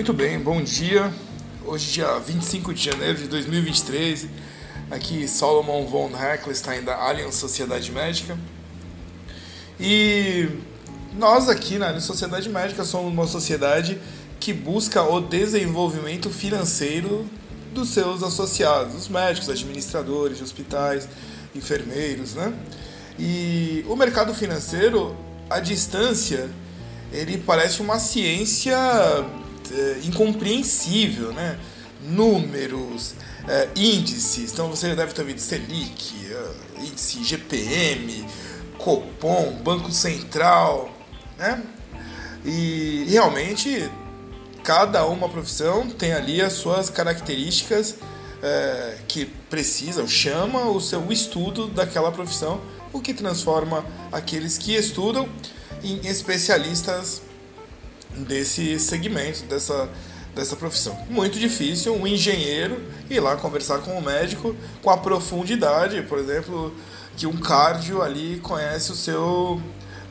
Muito bem, bom dia. Hoje, dia 25 de janeiro de 2023, aqui Solomon von Heckelstein da Allianz Sociedade Médica. E nós aqui na Sociedade Médica somos uma sociedade que busca o desenvolvimento financeiro dos seus associados, os médicos, administradores de hospitais, enfermeiros, né? E o mercado financeiro, à distância, ele parece uma ciência é, incompreensível, né? Números, é, índices, então você deve ter ouvido Selic, é, índice GPM, Copom, Banco Central, né? E realmente cada uma profissão tem ali as suas características é, que precisam, chama o seu estudo daquela profissão, o que transforma aqueles que estudam em especialistas desse segmento, dessa, dessa profissão. Muito difícil um engenheiro ir lá conversar com o médico com a profundidade, por exemplo, que um cardio ali conhece o seu,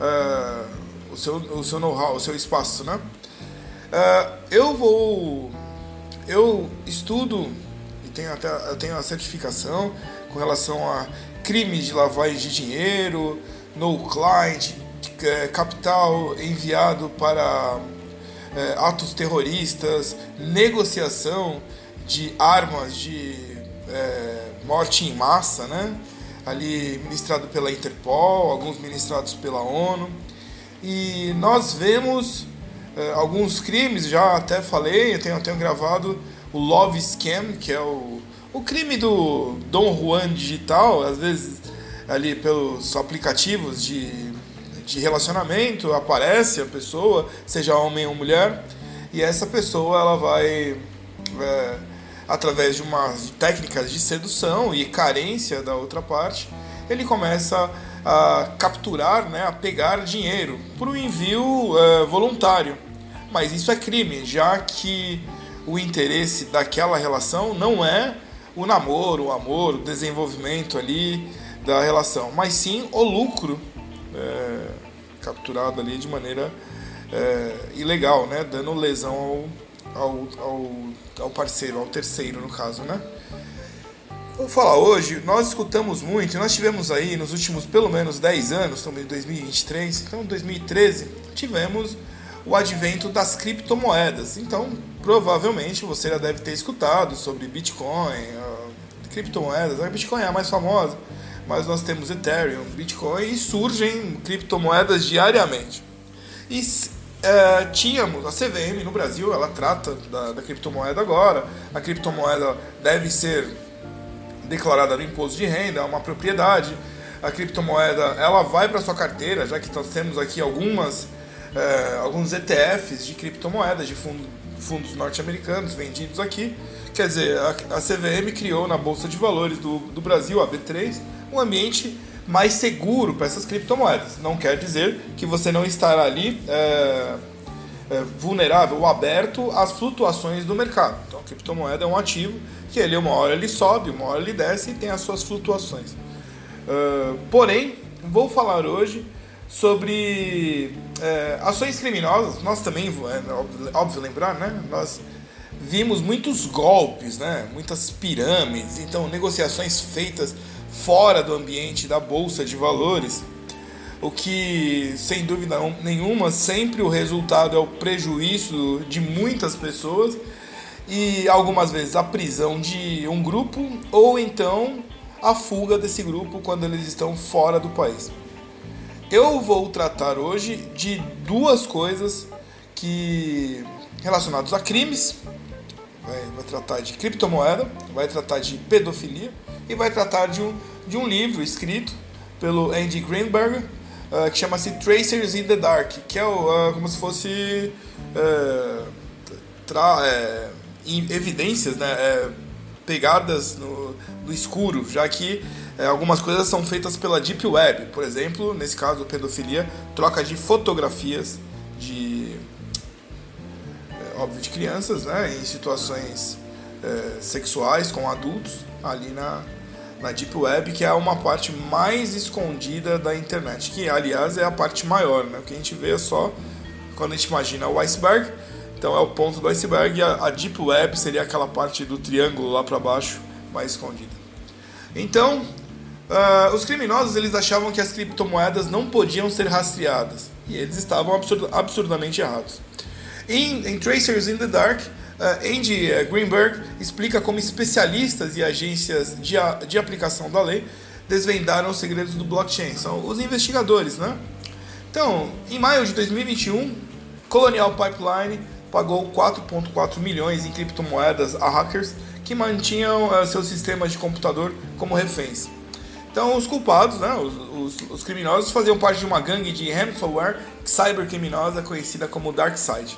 uh, o seu, o seu know-how, o seu espaço, né? Uh, eu vou, eu estudo e tenho até eu tenho a certificação com relação a crimes de lavagem de dinheiro, no client, capital enviado para é, atos terroristas, negociação de armas de é, morte em massa, né? ali ministrado pela Interpol, alguns ministrados pela ONU. E nós vemos é, alguns crimes, já até falei, eu tenho, eu tenho gravado o Love Scam, que é o, o crime do Dom Juan digital, às vezes ali pelos aplicativos de de relacionamento, aparece a pessoa, seja homem ou mulher, e essa pessoa ela vai, é, através de umas técnicas de sedução e carência da outra parte, ele começa a capturar, né, a pegar dinheiro por um envio é, voluntário. Mas isso é crime, já que o interesse daquela relação não é o namoro, o amor, o desenvolvimento ali da relação, mas sim o lucro é, capturado ali de maneira é, ilegal, né? Dando lesão ao, ao, ao, ao, parceiro, ao terceiro no caso, né? Vou falar hoje, nós escutamos muito, nós tivemos aí nos últimos pelo menos 10 anos, estamos em 2023, então 2013, tivemos o advento das criptomoedas. Então, provavelmente você já deve ter escutado sobre Bitcoin, criptomoedas. A Bitcoin é a mais famosa mas nós temos Ethereum, Bitcoin e surgem criptomoedas diariamente. E é, tínhamos a CVM no Brasil, ela trata da, da, criptomoeda agora. A criptomoeda deve ser declarada no imposto de renda, é uma propriedade. A criptomoeda ela vai para sua carteira, já que nós temos aqui algumas é, alguns ETFs de criptomoedas de fundo, fundos norte-americanos vendidos aqui. Quer dizer, a, a CVM criou na Bolsa de Valores do, do Brasil, a B3, um ambiente mais seguro para essas criptomoedas. Não quer dizer que você não estará ali é, é, vulnerável ou aberto às flutuações do mercado. Então, a criptomoeda é um ativo que ele uma hora ele sobe, uma hora ele desce e tem as suas flutuações. Uh, porém, vou falar hoje sobre é, ações criminosas. Nós também, é óbvio lembrar, né? Nós vimos muitos golpes, né? Muitas pirâmides, então negociações feitas fora do ambiente da bolsa de valores, o que, sem dúvida nenhuma, sempre o resultado é o prejuízo de muitas pessoas e algumas vezes a prisão de um grupo ou então a fuga desse grupo quando eles estão fora do país. Eu vou tratar hoje de duas coisas que relacionadas a crimes, vai, vai tratar de criptomoeda, vai tratar de pedofilia e vai tratar de um, de um livro escrito pelo Andy Greenberg uh, que chama-se Tracers in the Dark, que é uh, como se fosse uh, tra, é, evidências, né, é, pegadas no, no, escuro, já que é, algumas coisas são feitas pela Deep Web, por exemplo, nesse caso, pedofilia, troca de fotografias de é, óbvio de crianças, né, em situações é, sexuais com adultos ali na na Deep Web, que é uma parte mais escondida da internet, que aliás é a parte maior, né? O que a gente vê é só quando a gente imagina o iceberg, Então é o ponto do iceberg a, a Deep Web seria aquela parte do triângulo lá para baixo, mais escondida. Então, uh, os criminosos eles achavam que as criptomoedas não podiam ser rastreadas e eles estavam absurd absurdamente errados. Em, em, Tracers in the Dark, Andy eh, Greenberg explica como especialistas e agências de, a, de aplicação da lei desvendaram os segredos do blockchain. São os investigadores, né? Então, em maio de 2021, Colonial Pipeline pagou 4,4 milhões em criptomoedas a hackers que mantinham uh, seus sistemas de computador como reféns. Então, os culpados, né, os, os, os, criminosos, faziam parte de uma gangue de ransomware cybercriminosa conhecida como DarkSide.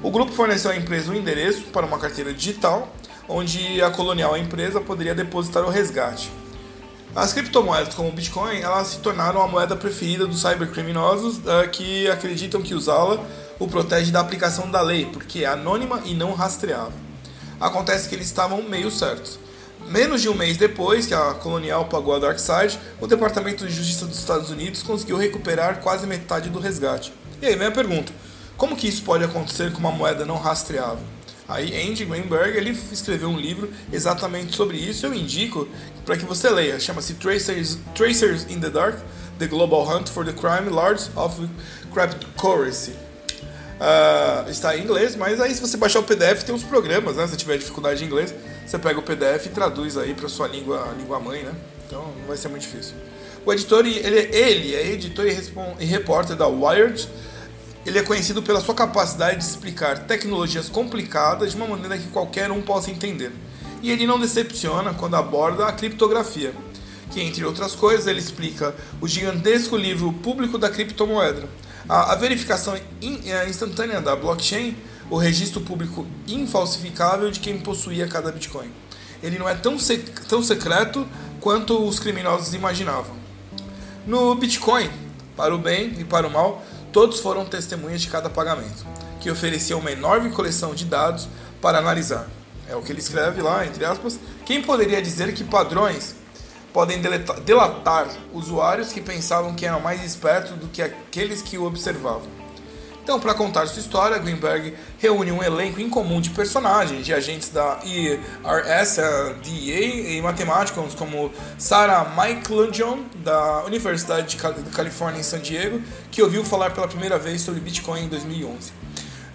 O grupo forneceu à empresa um endereço para uma carteira digital, onde a colonial empresa poderia depositar o resgate. As criptomoedas, como o Bitcoin, elas se tornaram a moeda preferida dos cybercriminosos uh, que acreditam que usá-la o protege da aplicação da lei, porque é anônima e não rastreável. Acontece que eles estavam meio certos. Menos de um mês depois que a Colonial pagou a DarkSide, o Departamento de Justiça dos Estados Unidos conseguiu recuperar quase metade do resgate. E aí vem a pergunta: como que isso pode acontecer com uma moeda não rastreável? Aí Andy Greenberg ele escreveu um livro exatamente sobre isso. Eu indico para que você leia. Chama-se Tracers, Tracers in the Dark: The Global Hunt for the Crime Lords of Cryptocurrency. Uh, está em inglês, mas aí se você baixar o PDF tem uns programas, né? Se tiver dificuldade em inglês, você pega o PDF e traduz aí para sua língua, língua mãe, né? Então não vai ser muito difícil. O editor, ele, ele é editor e, e repórter da Wired ele é conhecido pela sua capacidade de explicar tecnologias complicadas de uma maneira que qualquer um possa entender. E ele não decepciona quando aborda a criptografia, que, entre outras coisas, ele explica o gigantesco livro público da criptomoeda, a, a verificação in, a instantânea da blockchain, o registro público infalsificável de quem possuía cada Bitcoin. Ele não é tão, sec, tão secreto quanto os criminosos imaginavam. No Bitcoin, para o bem e para o mal, Todos foram testemunhas de cada pagamento, que oferecia uma enorme coleção de dados para analisar. É o que ele escreve lá, entre aspas. Quem poderia dizer que padrões podem delatar usuários que pensavam que eram mais espertos do que aqueles que o observavam? Então, para contar sua história, Greenberg reúne um elenco incomum de personagens, de agentes da IRS, DEA e matemáticos como Sarah Michelangelo, da Universidade de Califórnia em San Diego, que ouviu falar pela primeira vez sobre Bitcoin em 2011,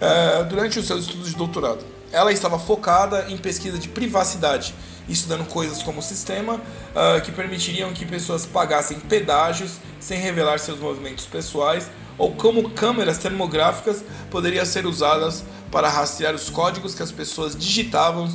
eh, durante os seus estudos de doutorado. Ela estava focada em pesquisa de privacidade, estudando coisas como o sistema uh, que permitiriam que pessoas pagassem pedágios sem revelar seus movimentos pessoais ou como câmeras termográficas poderiam ser usadas para rastrear os códigos que as pessoas digitavam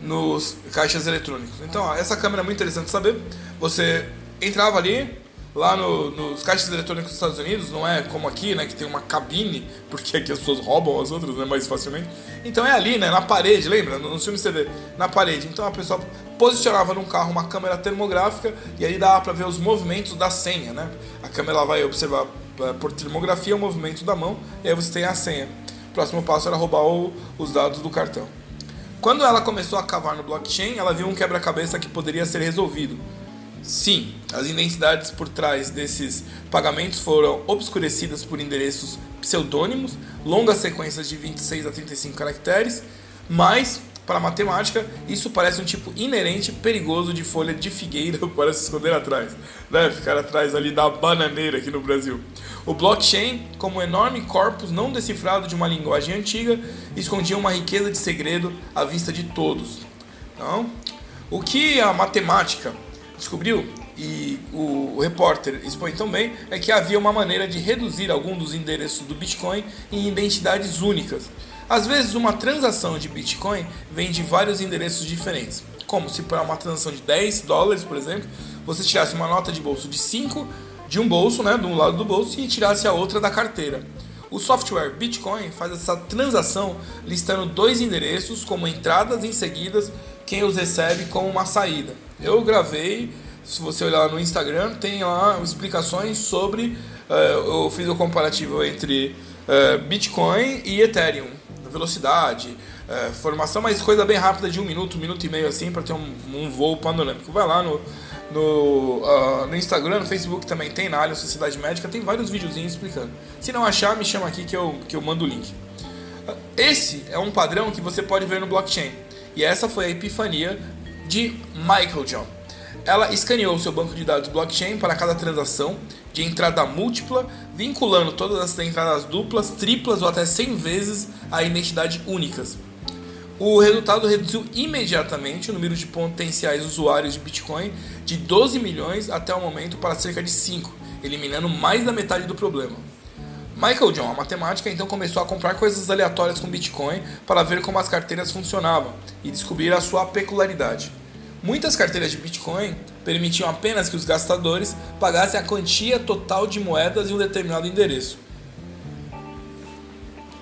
nos caixas eletrônicos. Então, ó, essa câmera é muito interessante saber. Você entrava ali, lá no, nos caixas eletrônicos dos Estados Unidos, não é como aqui, né, que tem uma cabine, porque aqui as pessoas roubam as outras, né, mais facilmente. Então é ali, né, na parede, lembra? Nos filmes você vê, na parede. Então a pessoa posicionava num carro uma câmera termográfica e aí dava para ver os movimentos da senha, né? A câmera vai observar por termografia o movimento da mão e aí você tem a senha. O próximo passo era roubar o, os dados do cartão. Quando ela começou a cavar no blockchain, ela viu um quebra-cabeça que poderia ser resolvido. Sim, as identidades por trás desses pagamentos foram obscurecidas por endereços pseudônimos, longas sequências de 26 a 35 caracteres, mas para a matemática, isso parece um tipo inerente perigoso de folha de figueira para se esconder atrás, né? Ficar atrás ali da bananeira aqui no Brasil. O blockchain, como um enorme corpus não decifrado de uma linguagem antiga, escondia uma riqueza de segredo à vista de todos. Então, o que a matemática descobriu e o, repórter expõe também é que havia uma maneira de reduzir algum dos endereços do Bitcoin em identidades únicas às vezes, uma transação de Bitcoin vem de vários endereços diferentes, como se para uma transação de 10 dólares, por exemplo, você tirasse uma nota de bolso de 5 de um bolso, né, de um lado do bolso, e tirasse a outra da carteira. O software Bitcoin faz essa transação listando dois endereços como entradas em seguidas, quem os recebe como uma saída. Eu gravei, se você olhar no Instagram, tem lá explicações sobre. Uh, eu fiz o comparativo entre uh, Bitcoin e Ethereum velocidade, é, formação, mas coisa bem rápida de um minuto, um minuto e meio assim, para ter um, um, voo panorâmico. Vai lá no, no, uh, no Instagram, no Facebook também tem, na área Sociedade Médica, tem vários videozinhos explicando. Se não achar, me chama aqui que eu, que eu mando o link. Esse é um padrão que você pode ver no blockchain. E essa foi a epifania de Michael John. Ela escaneou seu banco de dados blockchain para cada transação de entrada múltipla, vinculando todas as entradas duplas, triplas ou até 100 vezes a identidade únicas. O resultado reduziu imediatamente o número de potenciais usuários de Bitcoin de 12 milhões até o momento para cerca de 5, eliminando mais da metade do problema. Michael John, a matemática, então começou a comprar coisas aleatórias com Bitcoin para ver como as carteiras funcionavam e descobrir a sua peculiaridade. Muitas carteiras de Bitcoin permitiam apenas que os gastadores pagassem a quantia total de moedas em um determinado endereço.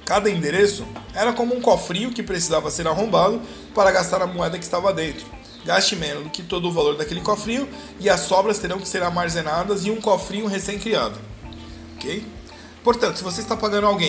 Cada endereço era como um cofrinho que precisava ser arrombado para gastar a moeda que estava dentro. Gaste menos do que todo o valor daquele cofrinho e as sobras terão que ser armazenadas em um cofrinho recém-criado. Ok? Portanto, se você está pagando alguém